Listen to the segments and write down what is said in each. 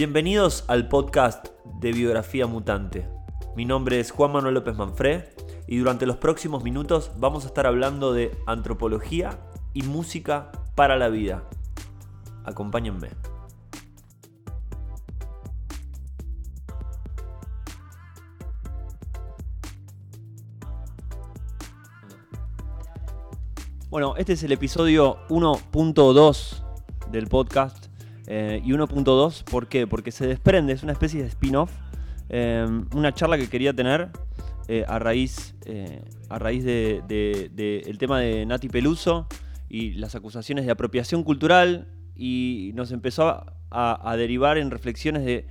Bienvenidos al podcast de Biografía Mutante. Mi nombre es Juan Manuel López Manfré y durante los próximos minutos vamos a estar hablando de antropología y música para la vida. Acompáñenme. Bueno, este es el episodio 1.2 del podcast. Eh, y 1.2, ¿por qué? Porque se desprende, es una especie de spin-off. eh, una charla que quería tener eh, a raíz, eh, a raíz del de, de- tema de Nati Peluso y las acusaciones de apropiación cultural. Y nos empezó a, a- derivar en reflexiones de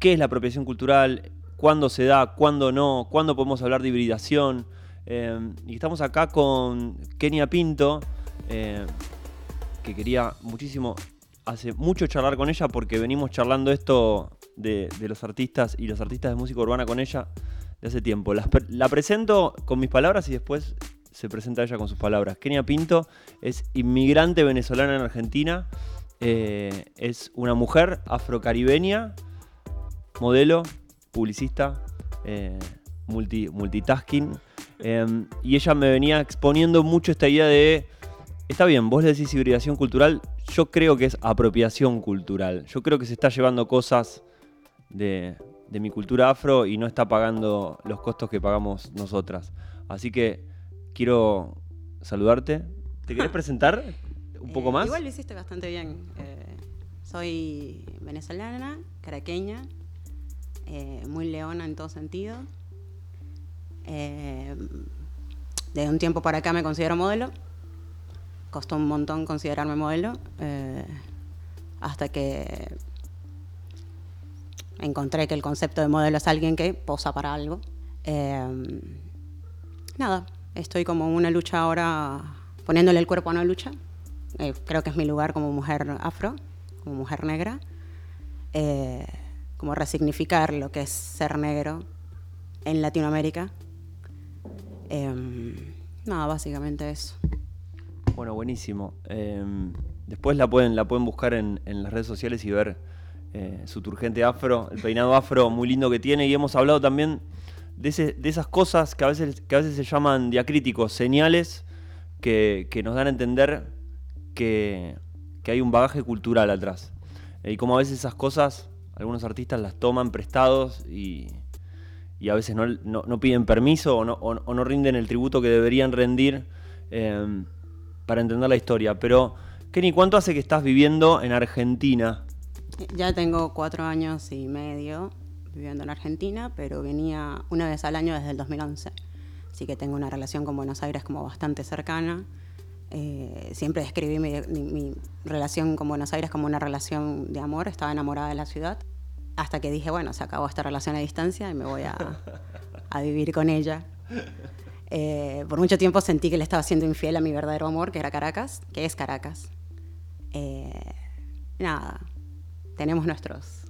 qué es la apropiación cultural, cuándo se da, cuándo no, cuándo podemos hablar de hibridación. Eh, y estamos acá con Kenia Pinto, que quería muchísimo, hace mucho charlar con ella porque venimos charlando esto de, los artistas y los artistas de música urbana con ella de hace tiempo. La presento con mis palabras y después se presenta ella con sus palabras. Kenia Pinto es inmigrante venezolana en Argentina, eh, es una mujer afrocaribeña, modelo, publicista, eh, multi- multitasking. eh, y ella me venía exponiendo mucho esta idea de, está bien, vos le decís hibridación cultural, yo creo que es apropiación cultural. Yo creo que se está llevando cosas de, de mi cultura afro y no está pagando los costos que pagamos nosotras. Así que quiero saludarte. ¿Te querés presentar un poco Eh, más? Igual lo hiciste bastante bien. Eh, soy venezolana, caraqueña, eh, muy leona en todo sentido. Eh, de un tiempo para acá me considero modelo. Costó un montón considerarme modelo. eh, hasta que encontré que el concepto de modelo es alguien que posa para algo. Eh, nada, estoy como una lucha ahora, poniéndole el cuerpo a una lucha. Eh, creo que es mi lugar como mujer afro, como mujer negra. Como resignificar lo que es ser negro en Latinoamérica. Nada, básicamente eso. Bueno, buenísimo. Eh, después la pueden, la pueden buscar en, las redes sociales y ver eh, su turgente afro, el peinado afro muy lindo que tiene. Y hemos hablado también de, esas cosas que a, veces, que a veces se llaman diacríticos, señales que, nos dan a entender que, que hay un bagaje cultural atrás. Eh, y como a veces esas cosas, algunos artistas las toman prestados y, y a veces no, no- no piden permiso o no, o- no rinden el tributo que deberían rendir eh, para entender la historia. Pero, Kenny, ¿cuánto hace que estás viviendo en Argentina? Ya tengo cuatro años y medio viviendo en Argentina, pero venía una vez al año desde el 2011. Así que tengo una relación con Buenos Aires como bastante cercana. Eh, siempre describí mi, mi- relación con Buenos Aires como una relación de amor. Estaba enamorada de la ciudad. Hasta que dije, bueno, se acabó esta relación a distancia y me voy a vivir con ella. Eh, por mucho tiempo sentí que le estaba siendo infiel a mi verdadero amor, que era Caracas, que es Caracas. Eh, nada, tenemos nuestros,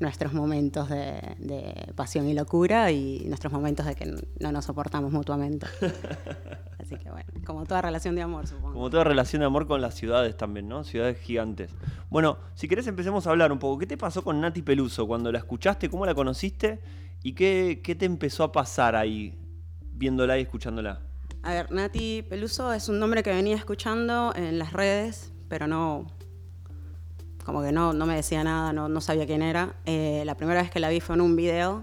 nuestros momentos de, de pasión y locura y nuestros momentos de que no nos soportamos mutuamente. Así que bueno, como toda relación de amor, supongo. Como toda relación de amor con las ciudades también, ¿no? Ciudades gigantes. Bueno, si querés empecemos a hablar un poco. ¿Qué te pasó con Nati Peluso cuando la escuchaste? ¿Cómo la conociste? ¿Y qué, qué te empezó a pasar ahí, viéndola y escuchándola? A ver, Nati Peluso es un nombre que venía escuchando en las redes, pero no. Como que no, no me decía nada, no, no sabía quién era. Eh, la primera vez que la vi fue en un video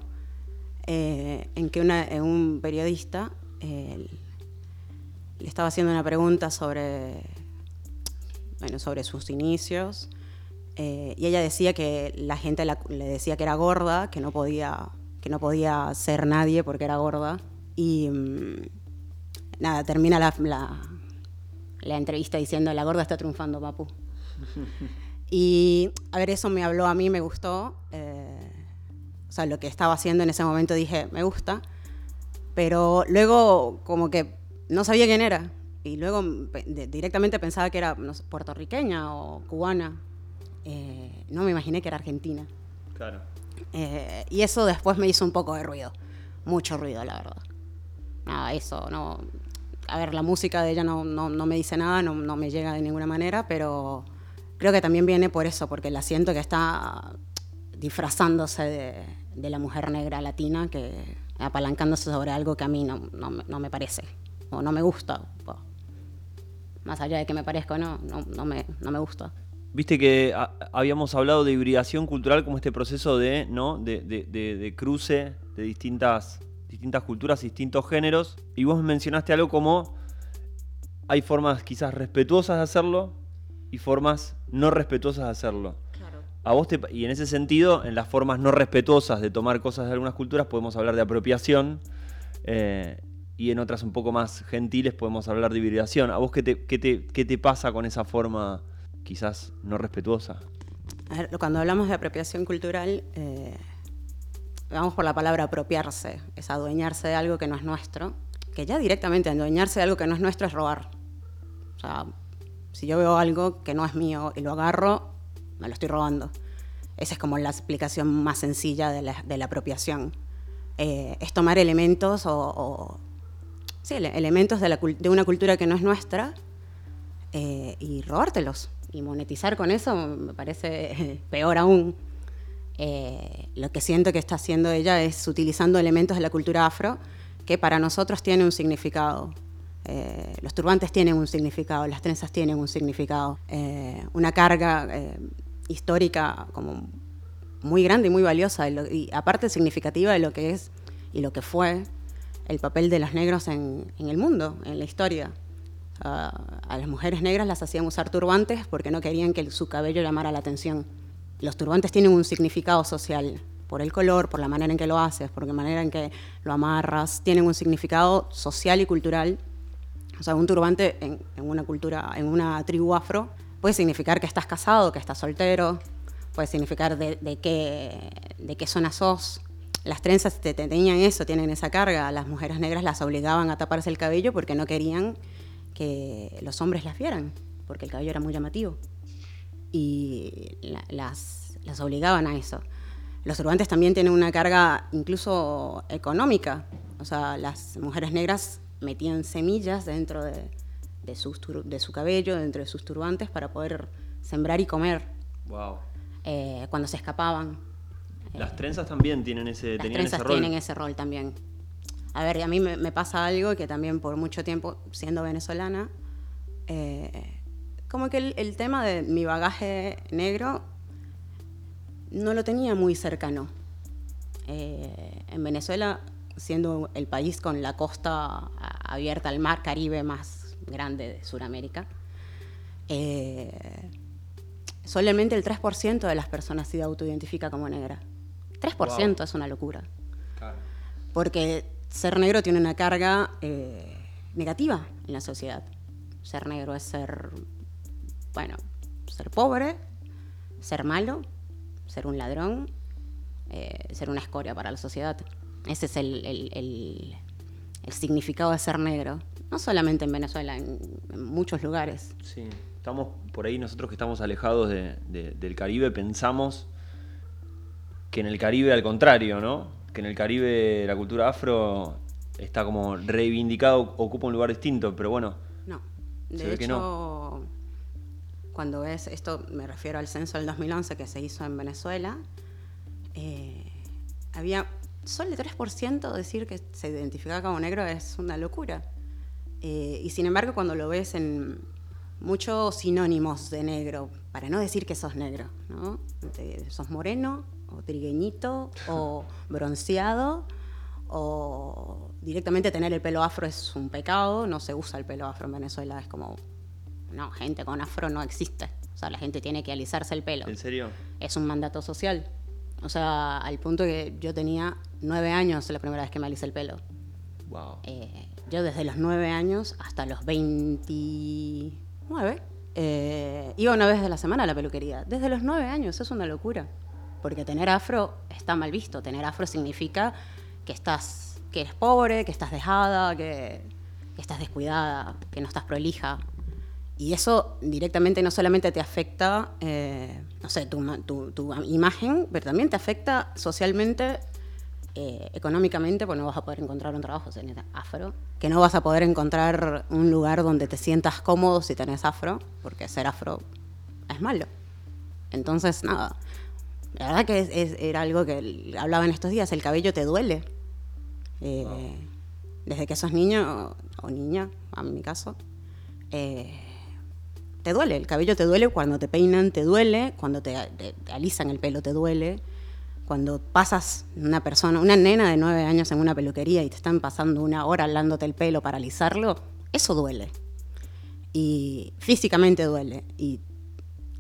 eh, en que un periodista eh, le estaba haciendo una pregunta sobre, bueno, sobre sus inicios. y ella decía que la gente le decía que era gorda, que no podía, que no podía ser nadie porque era gorda. Y mm, nada, termina la, la, la entrevista diciendo, la gorda está triunfando, papu. y, a ver, eso me habló a mí, me gustó. eh, o sea, lo que estaba haciendo en ese momento dije, me gusta. Pero luego, como que no sabía quién era. Y luego de- directamente pensaba que era no sé, puertorriqueña o cubana. Eh, no me imaginé que era argentina. Claro. Eh, y eso después me hizo un poco de ruido. Mucho ruido, la verdad. Nada, eso, no. A ver, la música de ella no, no, no me dice nada, no, no me llega de ninguna manera, pero creo que también viene por eso, porque la siento que está. disfrazándose de, la mujer negra latina, que apalancándose sobre algo que a mí no, me parece o no me gusta. Más allá de que me parezca no, no, me, no me gusta. Viste que habíamos hablado de hibridación cultural como este proceso de, ¿no? de, cruce de distintas, distintas culturas, distintos géneros. Y vos mencionaste algo como hay formas quizás respetuosas de hacerlo y formas no respetuosas de hacerlo. A vos y en ese sentido, en las formas no respetuosas de tomar cosas de algunas culturas podemos hablar de apropiación eh, y en otras un poco más gentiles podemos hablar de hibridación. ¿A vos qué te, qué te, pasa con esa forma quizás no respetuosa? cuando hablamos de apropiación cultural, eh, vamos por la palabra apropiarse, es adueñarse de algo que no es nuestro, que ya directamente adueñarse de algo que no es nuestro es robar. O sea, si yo veo algo que no es mío y lo agarro, me lo estoy robando. Esa es como la explicación más sencilla de la, apropiación. Eh, es tomar elementos o, sí, elementos de, una cultura que no es nuestra eh, y robártelos. Y monetizar con eso me parece peor aún. Eh, lo que siento que está haciendo ella es utilizando elementos de la cultura afro que para nosotros tienen un significado. los turbantes tienen un significado, las trenzas tienen un significado, una carga histórica como muy grande y muy valiosa, y, aparte significativa de lo que es y lo que fue el papel de los negros en, el mundo, en la historia. a las mujeres negras las hacían usar turbantes porque no querían que su cabello llamara la atención. Los turbantes tienen un significado social, por el color, por la manera en que lo haces, por la manera en que lo amarras, tienen un significado social y cultural. O sea, un turbante en, una cultura, en una tribu afro, Puede significar que estás casado, que estás soltero, puede significar de, qué, de qué zona sos. Las trenzas te, tenían eso, tienen esa carga. Las mujeres negras las obligaban a taparse el cabello porque no querían que los hombres las vieran, porque el cabello era muy llamativo. Y las, las obligaban a eso. Los turbantes también tienen una carga incluso económica. O sea, las mujeres negras metían semillas dentro de, de, de su cabello, dentro de sus turbantes, para poder sembrar y comer. Wow. Eh, cuando se escapaban. Las trenzas también tienen ese, las trenzas tienen ese rol también. A ver, a mí me, pasa algo que también por mucho tiempo, siendo venezolana, eh, como que el, tema de mi bagaje negro no lo tenía muy cercano. Eh, en Venezuela, siendo el país con la costa abierta al mar Caribe más grande de Sudamérica, eh, solamente el 3% de las personas se autoidentifica como negra. 3% es una locura. Porque ser negro tiene una carga eh, negativa en la sociedad. Ser negro es ser, bueno, ser pobre, ser malo, ser un ladrón, eh, ser una escoria para la sociedad. Ese es el significado de ser negro no solamente en Venezuela, en, muchos lugares. Sí, estamos por ahí nosotros que estamos alejados del Caribe, pensamos que en el Caribe al contrario, ¿no? Que en el Caribe la cultura afro está como reivindicado, ocupa un lugar distinto, pero bueno. No, de hecho, no. Cuando es, esto me refiero al censo del 2011 que se hizo en Venezuela, eh, había solo el 3% decir que se identificaba como negro es una locura. Eh, y sin embargo, cuando lo ves en muchos sinónimos de negro, para no decir que sos negro, ¿no? sos moreno, o trigueñito, o bronceado, o directamente tener el pelo afro es un pecado, no se usa el pelo afro en Venezuela, es como, no, gente con afro no existe. O sea, la gente tiene que alisarse el pelo. ¿En serio? Es un mandato social. O sea, al punto que yo tenía nueve años la primera vez que me alisé el pelo. Wow. Eh, yo desde los 9 años hasta los 29 eh, iba una vez de la semana a la peluquería. Desde los 9 años, es una locura. Porque tener afro está mal visto. Tener afro significa que estás, que eres pobre, que estás dejada, que, estás descuidada, que no estás prolija. Y eso directamente no solamente te afecta, eh, no sé, tu, tu, imagen, pero también te afecta socialmente eh, económicamente, pues no vas a poder encontrar un trabajo si tenés afro, que no vas a poder encontrar un lugar donde te sientas cómodo si tenés afro, porque ser afro es malo. Entonces, nada, La verdad que es- es- era algo que hablaba en estos días, el cabello te duele. Eh, Desde que sos niño o, o niña, en mi caso, eh, te duele. El cabello te duele cuando te peinan, te duele, cuando te, te- alisan el pelo, te duele. Cuando pasas una persona, una nena de nueve años en una peluquería y te están pasando una hora alándote el pelo para alisarlo, eso duele. Y físicamente duele. Y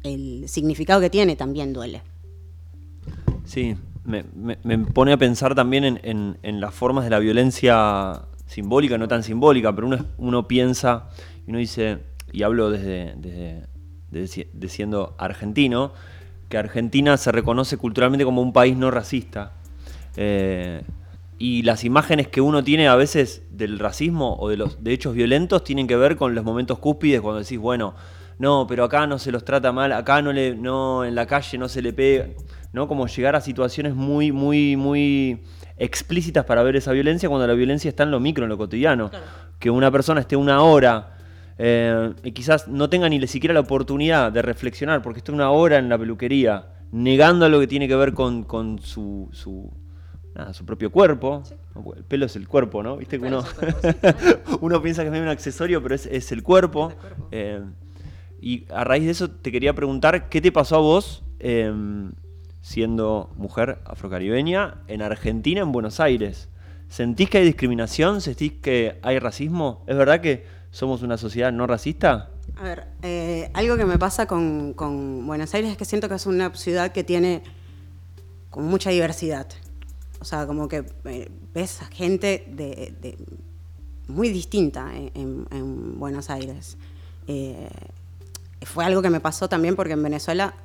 el significado que tiene también duele. Sí, me, pone a pensar también en, las formas de la violencia simbólica, no tan simbólica, pero uno piensa y uno dice, y hablo desde, desde- desde- de siendo argentino, que Argentina se reconoce culturalmente como un país no racista. Eh, y las imágenes que uno tiene a veces del racismo o de los de hechos violentos tienen que ver con los momentos cúspides cuando decís, bueno, no, pero acá no se los trata mal, acá no le, no, en la calle no se le pega, ¿no? Como llegar a situaciones muy, muy, muy explícitas para ver esa violencia cuando la violencia está en lo micro, en lo cotidiano. Que una persona esté una hora eh, y quizás no tenga ni siquiera la oportunidad de reflexionar porque esté una hora en la peluquería negando lo que tiene que ver con, con su, su, nada, su propio cuerpo. El pelo es el cuerpo, ¿no? Viste que uno, uno piensa que es medio un accesorio, pero es, es el cuerpo. Es el cuerpo. Eh, y a raíz de eso te quería preguntar, ¿qué te pasó a vos eh, siendo mujer afrocaribeña en Argentina, en Buenos Aires? ¿Sentís que hay discriminación? ¿Sentís que hay racismo? ¿Es verdad que somos una sociedad no racista? A ver, eh, algo que me pasa con, con Buenos Aires es que siento que es una ciudad que tiene como mucha diversidad. O sea, como que eh, ves a gente de, de- muy distinta en, en- en Buenos Aires. Eh, fue algo que me pasó también porque en Venezuela,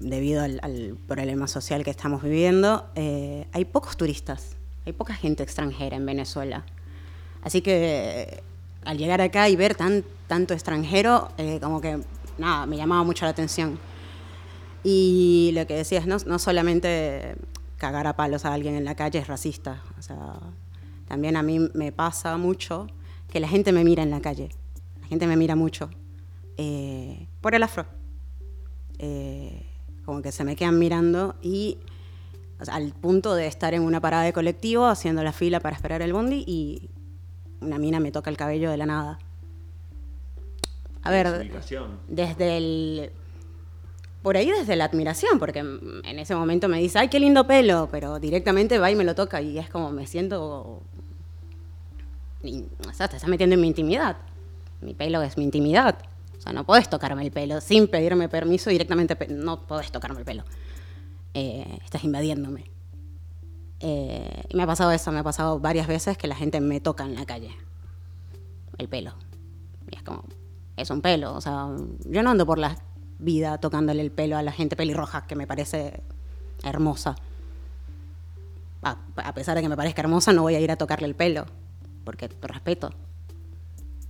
debido al, al problema social que estamos viviendo, eh, hay pocos turistas, hay poca gente extranjera en Venezuela. Así que eh, al llegar acá y ver tan, tanto extranjero, eh, como que nada, me llamaba mucho la atención. Y lo que decías, no, no solamente cagar a palos a alguien en la calle es racista, o sea, también a mí me pasa mucho que la gente me mira en la calle, la gente me mira mucho eh, por el afro. Eh, como que se me quedan mirando y o sea, al punto de estar en una parada de colectivo haciendo la fila para esperar el bondi y una mina me toca el cabello de la nada. A ver, desde el... Por ahí desde la admiración, porque en ese momento me dice, ay, qué lindo pelo, pero directamente va y me lo toca y es como me siento... y, o sea, te estás metiendo en mi intimidad. Mi pelo es mi intimidad. O sea, no puedes tocarme el pelo sin pedirme permiso directamente. No puedes tocarme el pelo. Eh, estás invadiéndome. Eh, y me ha pasado eso, me ha pasado varias veces que la gente me toca en la calle. El pelo. Y es como, es un pelo. O sea, yo no ando por la vida tocándole el pelo a la gente pelirroja, que me parece hermosa. A, a pesar de que me parezca hermosa, no voy a ir a tocarle el pelo, porque respeto.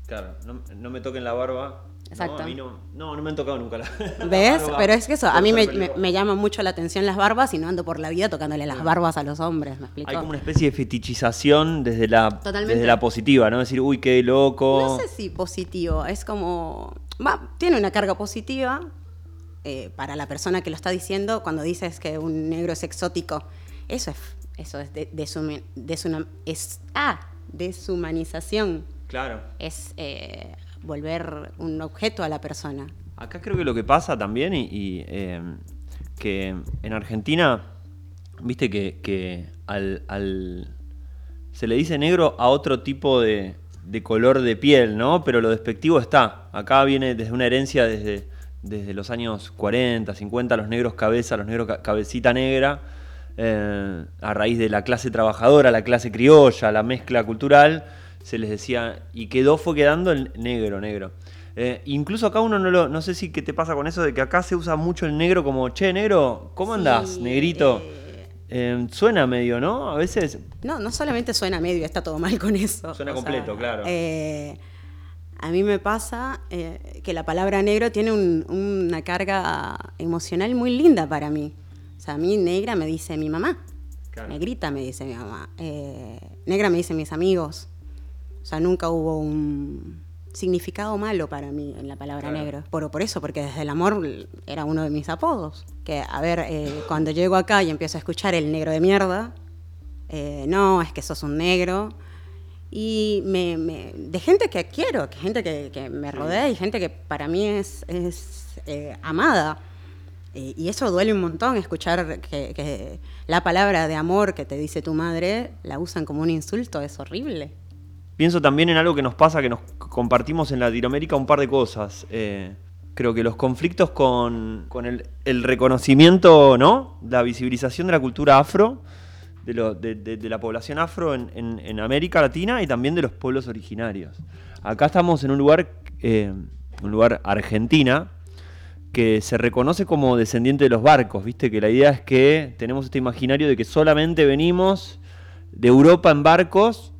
Claro, no, no me toquen la barba. Exacto. No, a mí no, no, no me han tocado nunca la, la ¿Ves? barba Pero es que eso, a mí me, me- llama mucho la atención las barbas y no ando por la vida tocándole las barbas a los hombres, ¿me explico? Hay como una especie de fetichización desde la, Totalmente. desde la positiva, ¿no? Decir, uy, qué loco. No sé si positivo, es como. Va, tiene una carga positiva eh, para la persona que lo está diciendo cuando dices que un negro es exótico. Eso es, eso es, de, desumi- desuna- es ah, deshumanización. Claro. Es eh, volver un objeto a la persona. Acá creo que lo que pasa también, y, y, eh, que en Argentina, viste que, que al, al- se le dice negro a otro tipo de, de color de piel, ¿no? Pero lo despectivo está. Acá viene desde una herencia desde, desde los años 40, 50, los negros cabeza, los negros ca- cabecita negra, eh, a raíz de la clase trabajadora, la clase criolla, la mezcla cultural, se les decía, y quedó, fue quedando el negro, negro. Eh, incluso acá uno no lo, no sé si qué te pasa con eso de que acá se usa mucho el negro como, che, negro, ¿cómo Sí, andás, negrito? eh, Eh, suena medio, ¿no? A veces, No, no solamente suena medio, está todo mal con eso. Suena completo, claro. eh, a mí me pasa eh, que la palabra negro tiene un- una carga emocional muy linda para mí. O sea, a mí negra me dice mi mamá. Claro. Negrita me dice mi mamá. negra me dicen mis amigos. O sea, nunca hubo un, significado malo para mí en la palabra negro. Por, por eso, porque desde el amor era uno de mis apodos. Que, a ver, eh, cuando llego acá y empiezo a escuchar el negro de mierda, eh, no, es que sos un negro. Y me, de gente que quiero, que gente que, me rodea y gente que para mí es, es eh, amada. y eso duele un montón, escuchar que, que la palabra de amor que te dice tu madre la usan como un insulto, es horrible. Pienso también en algo que nos pasa, que nos compartimos en Latinoamérica un par de cosas. Eh, creo que los conflictos con, el, reconocimiento, ¿no? La visibilización de la cultura afro, de, la población afro en, América Latina y también de los pueblos originarios. Acá estamos en un lugar, eh, un lugar Argentina, que se reconoce como descendiente de los barcos, ¿viste? Que la idea es que tenemos este imaginario de que solamente venimos de Europa en barcos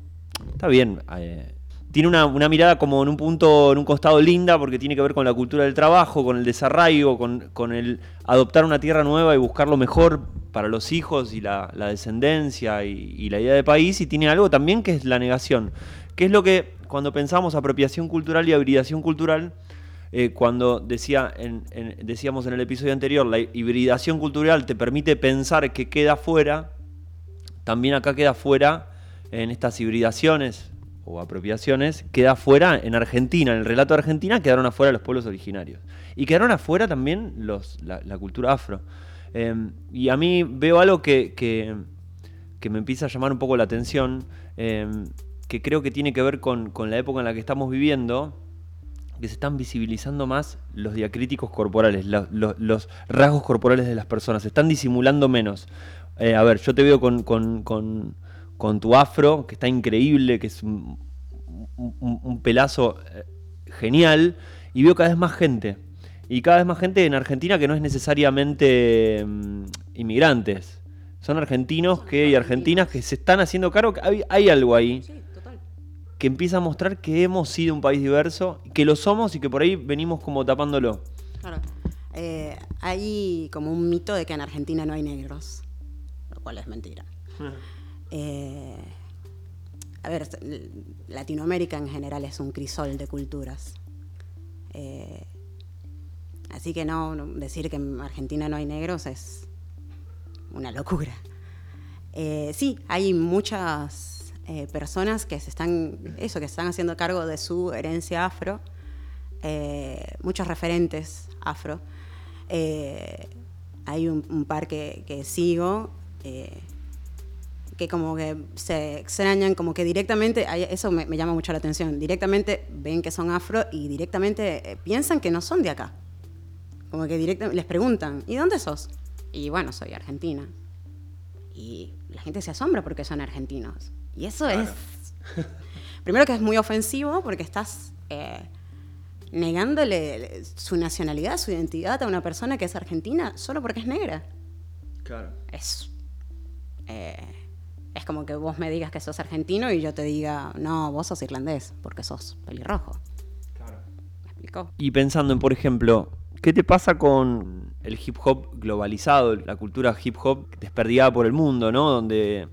está bien. Eh, tiene una, mirada como en un punto, en un costado linda, porque tiene que ver con la cultura del trabajo, con el desarraigo, con, el adoptar una tierra nueva y buscar lo mejor para los hijos y la, descendencia y, la idea de país. Y tiene algo también que es la negación, que es lo que cuando pensamos apropiación cultural y hibridación cultural, eh, cuando decía decíamos en el episodio anterior, la hibridación cultural te permite pensar que queda fuera, también acá queda fuera en estas hibridaciones o apropiaciones, queda afuera en Argentina, en el relato de Argentina quedaron afuera los pueblos originarios. Y quedaron afuera también la, cultura afro. Em, y a mí veo algo que, que, me empieza a llamar un poco la atención, em, que creo que tiene que ver con, la época en la que estamos viviendo, que se están visibilizando más los diacríticos corporales, los, rasgos corporales de las personas, se están disimulando menos. Eh, a ver, yo te veo con con tu afro, que está increíble, que es un, pelazo eh, genial, y veo cada vez más gente. Y cada vez más gente en Argentina que no es necesariamente mm, inmigrantes. Son argentinos que, y argentinas que se están haciendo cargo, que hay, algo ahí que empieza a mostrar que hemos sido un país diverso, que lo somos y que por ahí venimos como tapándolo. Claro. Eh, hay como un mito de que en Argentina no hay negros, lo cual es mentira. Eh, a ver, Latinoamérica en general es un crisol de culturas. Eh, así que no, decir que en Argentina no hay negros es una locura. Eh, sí, hay muchas personas que se están, eso, que están haciendo cargo de su herencia afro, muchos referentes afro. hay un, par que, que sigo que como que se extrañan, como que directamente, eso me, llama mucho la atención, directamente ven que son afro y directamente eh, piensan que no son de acá. Como que directamente les preguntan, ¿y dónde sos? Y bueno, soy argentina. Y la gente se asombra porque son argentinos. Y eso es... Primero que es muy ofensivo porque estás eh, negándole su nacionalidad, su identidad a una persona que es argentina solo porque es negra. Claro. Es... Eh, es como que vos me digas que sos argentino y yo te diga, no, vos sos irlandés, porque sos pelirrojo. Claro. ¿Me explicó? Y pensando en, por ejemplo, ¿qué te pasa con el hip hop globalizado, la cultura hip hop desperdigada por el mundo, ¿no? Donde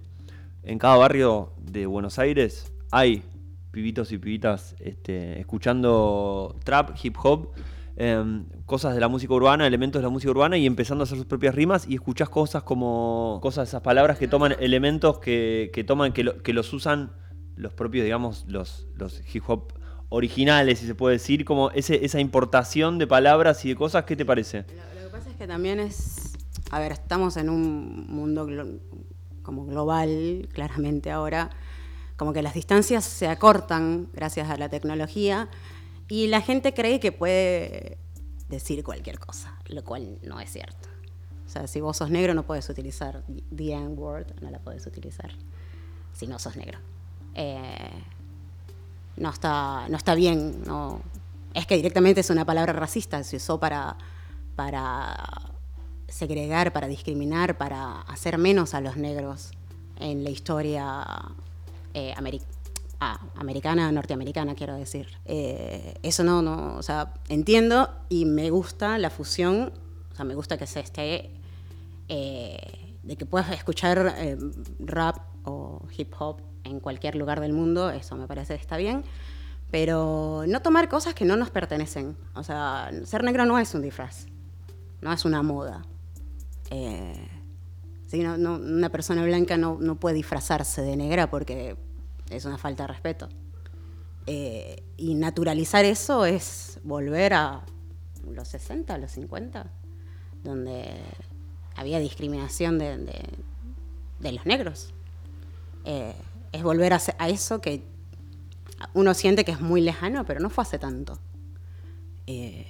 en cada barrio de Buenos Aires hay pibitos y pibitas este, escuchando trap, hip hop Em, cosas de la música urbana, elementos de la música urbana y empezando a hacer sus propias rimas y escuchás cosas como cosas, esas palabras que toman elementos que, toman, que, que, los usan los propios, digamos, los, los hip hop originales, si se puede decir, como ese, esa importación de palabras y de cosas, ¿qué te parece? Lo, que pasa es que también es, a ver, estamos en un mundo como global, claramente ahora, como que las distancias se acortan gracias a la tecnología y la gente cree que puede decir cualquier cosa, lo cual no es cierto. O sea, si vos sos negro no puedes utilizar the N-word, no la puedes utilizar si no sos negro. Eh, no, está, no está bien, no. es que directamente es una palabra racista, se usó para, para segregar, para discriminar, para hacer menos a los negros en la historia eh, americana ah, americana, norteamericana, quiero decir. Eh, eso no, no, o sea, entiendo y me gusta la fusión, o sea, me gusta que se esté, eh, de que puedas escuchar eh, rap o hip hop en cualquier lugar del mundo, eso me parece que está bien, pero no tomar cosas que no nos pertenecen. O sea, ser negro no es un disfraz, no es una moda. Eh, una persona blanca no, puede disfrazarse de negra porque es una falta de respeto. Eh, y naturalizar eso es volver a los 60, los 50, donde había discriminación de, los negros. Eh, es volver a, a, eso que uno siente que es muy lejano, pero no fue hace tanto. Eh,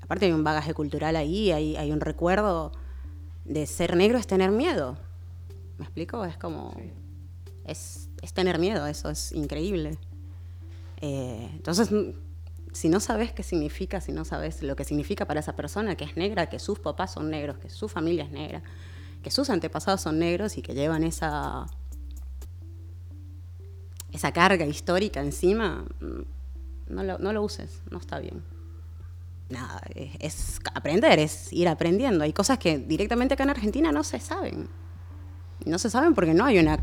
aparte hay un bagaje cultural ahí, hay, un recuerdo de ser negro es tener miedo. ¿Me explico? Es como... Es, tener miedo, eso es increíble. Eh, entonces, si no sabes qué significa, si no sabes lo que significa para esa persona que es negra, que sus papás son negros, que su familia es negra, que sus antepasados son negros y que llevan esa esa carga histórica encima, mm, no lo, no lo uses, no está bien. Nada, es, aprender, es ir aprendiendo. Hay cosas que directamente acá en Argentina no se saben. No se saben porque no hay una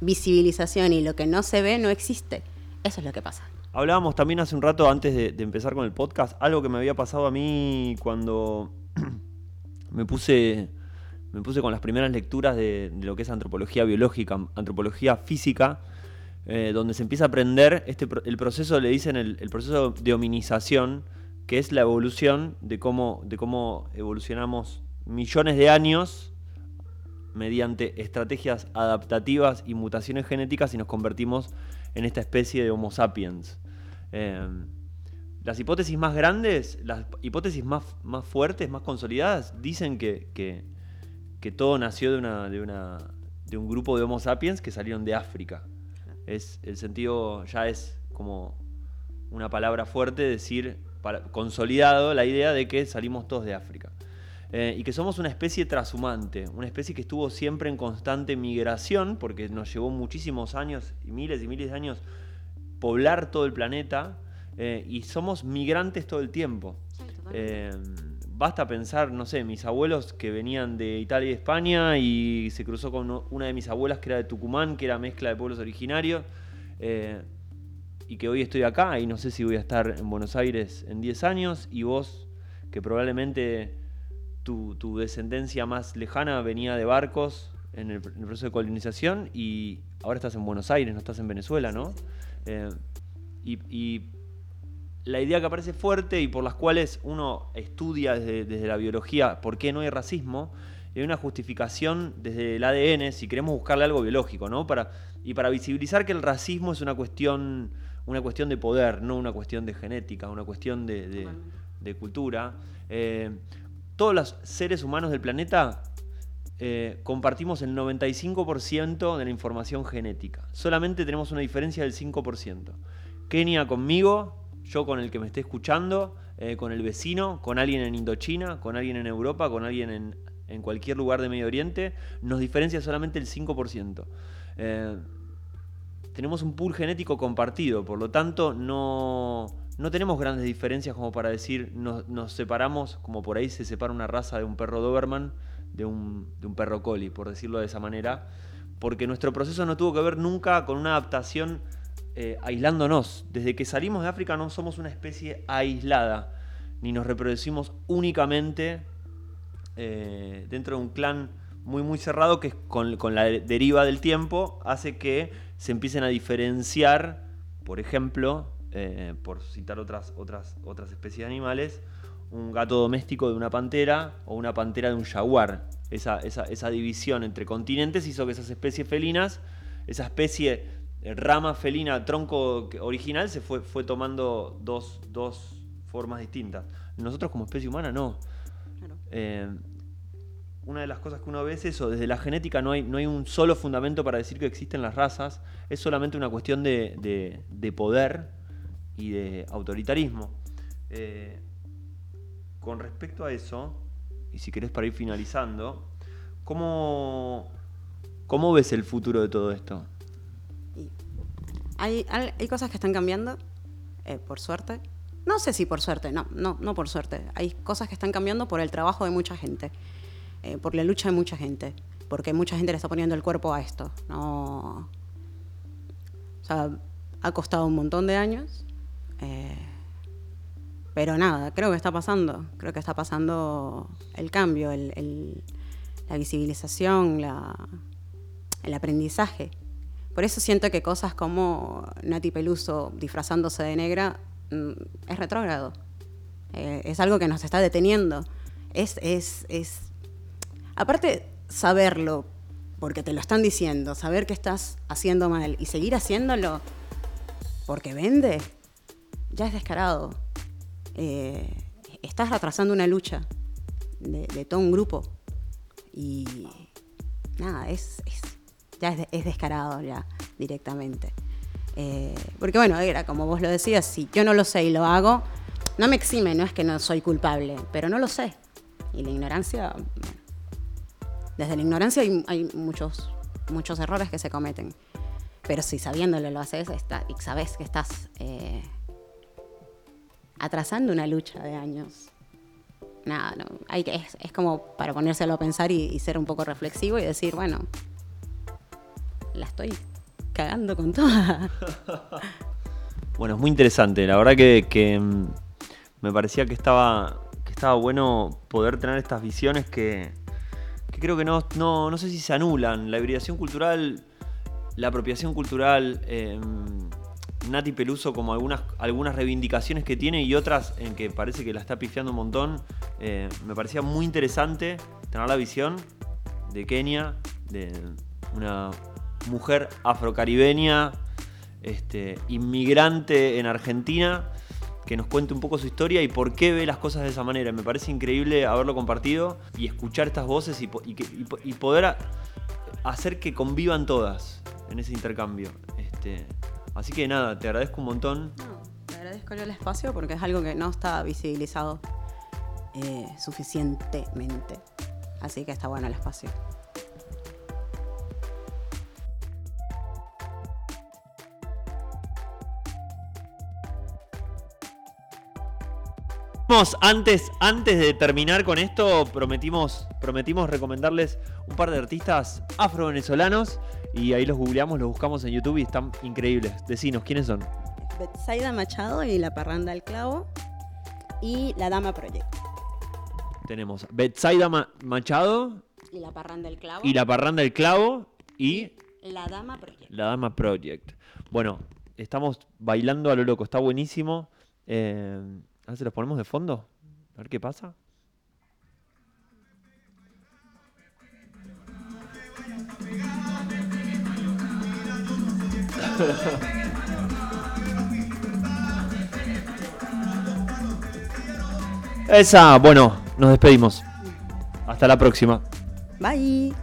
visibilización y lo que no se ve no existe. Eso es lo que pasa. Hablábamos también hace un rato, antes de, empezar con el podcast, algo que me había pasado a mí cuando me puse, me puse con las primeras lecturas de, lo que es antropología biológica, antropología física, eh, donde se empieza a aprender este, el proceso, le dicen el, proceso de hominización, que es la evolución de cómo, de cómo evolucionamos millones de años mediante estrategias adaptativas y mutaciones genéticas y nos convertimos en esta especie de Homo sapiens. Em, las hipótesis más grandes, las hipótesis más, más fuertes, más consolidadas, dicen que, que, todo nació de, una, de, una, de un grupo de Homo sapiens que salieron de África es el sentido ya es como una palabra fuerte decir consolidado la idea de que salimos todos de África. Eh, y que somos una especie transhumante, una especie que estuvo siempre en constante migración, porque nos llevó muchísimos años y miles y miles de años poblar todo el planeta, eh, y somos migrantes todo el tiempo. Eh, basta pensar, no sé, mis abuelos que venían de Italia y España y se cruzó con una de mis abuelas que era de Tucumán, que era mezcla de pueblos originarios, eh, y que hoy estoy acá y no sé si voy a estar en Buenos Aires en 10 años, y vos que probablemente tu, descendencia más lejana venía de barcos en el, proceso de colonización y ahora estás en Buenos Aires, no estás en Venezuela, ¿no? Eh, y la idea que aparece fuerte y por las cuales uno estudia desde, la biología por qué no hay racismo, hay una justificación desde el ADN, si queremos buscarle algo biológico, ¿no? Para, y para visibilizar que el racismo es una cuestión, una cuestión de poder, no una cuestión de genética, una cuestión de, cultura. Eh, todos los seres humanos del planeta eh, compartimos el 95% de la información genética. Solamente tenemos una diferencia del 5%. Kenia conmigo yo con el que me esté escuchando, eh, con el vecino, con alguien en Indochina, con alguien en Europa, con alguien en, cualquier lugar de Medio Oriente, nos diferencia solamente el 5%. Eh, tenemos un pool genético compartido, por lo tanto no, tenemos grandes diferencias como para decir nos, separamos, como por ahí se separa una raza de un perro Doberman de un, de un perro collie, por decirlo de esa manera, porque nuestro proceso no tuvo que ver nunca con una adaptación eh, aislándonos. Desde que salimos de África no somos una especie aislada, ni nos reproducimos únicamente eh, dentro de un clan muy muy cerrado que con, la deriva del tiempo hace que se empiecen a diferenciar, por ejemplo, eh, por citar otras, otras, otras especies de animales, un gato doméstico de una pantera o una pantera de un jaguar. Esa, esa, esa división entre continentes hizo que esas especies felinas, esa especie rama felina, tronco original, se fue, fue tomando dos, formas distintas. Nosotros como especie humana no. Eh, una de las cosas que uno ve es eso, desde la genética no hay, no hay un solo fundamento para decir que existen las razas, es solamente una cuestión de, poder y de autoritarismo. Eh, con respecto a eso, y si querés para ir finalizando, ¿cómo, ¿cómo ves el futuro de todo esto? Hay, cosas que están cambiando, eh, por suerte. No sé si por suerte, no, no, no por suerte. Hay cosas que están cambiando por el trabajo de mucha gente, eh, por la lucha de mucha gente, porque mucha gente le está poniendo el cuerpo a esto. No, o sea, ha costado un montón de años, Eh, pero nada, creo que está pasando. Creo que está pasando el cambio, la visibilización, el aprendizaje. Por eso siento que cosas como Nati Peluso disfrazándose de negra mm, es retrógrado. Eh, es algo que nos está deteniendo. Es, es, es. Aparte, saberlo, porque te lo están diciendo, saber que estás haciendo mal y seguir haciéndolo porque vende, ya es descarado. Eh, estás retrasando una lucha de, todo un grupo. Y nada, es, ya es, descarado ya directamente. Eh, porque bueno, era como vos lo decías, si yo no lo sé y lo hago, no me exime, no es que no soy culpable, pero no lo sé. Y la ignorancia, desde la ignorancia hay, muchos, muchos errores que se cometen. Pero si sabiéndolo lo haces está, y sabes que estás eh, atrasando una lucha de años. Nada, es, como para ponérselo a pensar y, ser un poco reflexivo y decir, bueno, la estoy cagando con toda. bueno, es muy interesante. La verdad que, mm, me parecía que estaba, que estaba bueno poder tener estas visiones que, creo que no, no, no sé si se anulan. La hibridación cultural, la apropiación cultural, eh, Nati Peluso como algunas, algunas reivindicaciones que tiene y otras en que parece que la está pifiando un montón. Eh, me parecía muy interesante tener la visión de Kenia, de una mujer afrocaribeña, este, inmigrante en Argentina, que nos cuente un poco su historia y por qué ve las cosas de esa manera. Me parece increíble haberlo compartido y escuchar estas voces y, poder hacer que convivan todas en ese intercambio. Este, Así que nada, te agradezco un montón. No, te agradezco el espacio porque es algo que no está visibilizado eh, suficientemente. Así que está bueno el espacio. Antes, antes de terminar con esto, prometimos, prometimos recomendarles un par de artistas afro-venezolanos y ahí los googleamos, los buscamos en YouTube y están increíbles. Decinos, ¿quiénes son? Betsaida Machado y La Parranda del Clavo y La Dama Project. Tenemos Betsaida Machado y La Parranda del Clavo y La Parranda del Clavo y La Dama Project. La Dama Project. Bueno, estamos bailando a lo loco, está buenísimo. Eh, a ver si los ponemos de fondo, a ver qué pasa. Esa, bueno, nos despedimos. Hasta la próxima. Bye.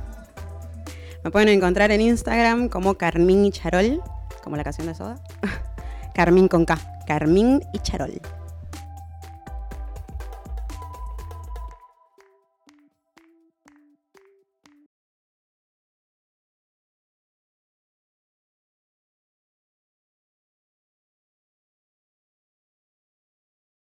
Me pueden encontrar en Instagram como Carmín y Charol, como la canción de Soda. Carmín con K. Carmín y Charol.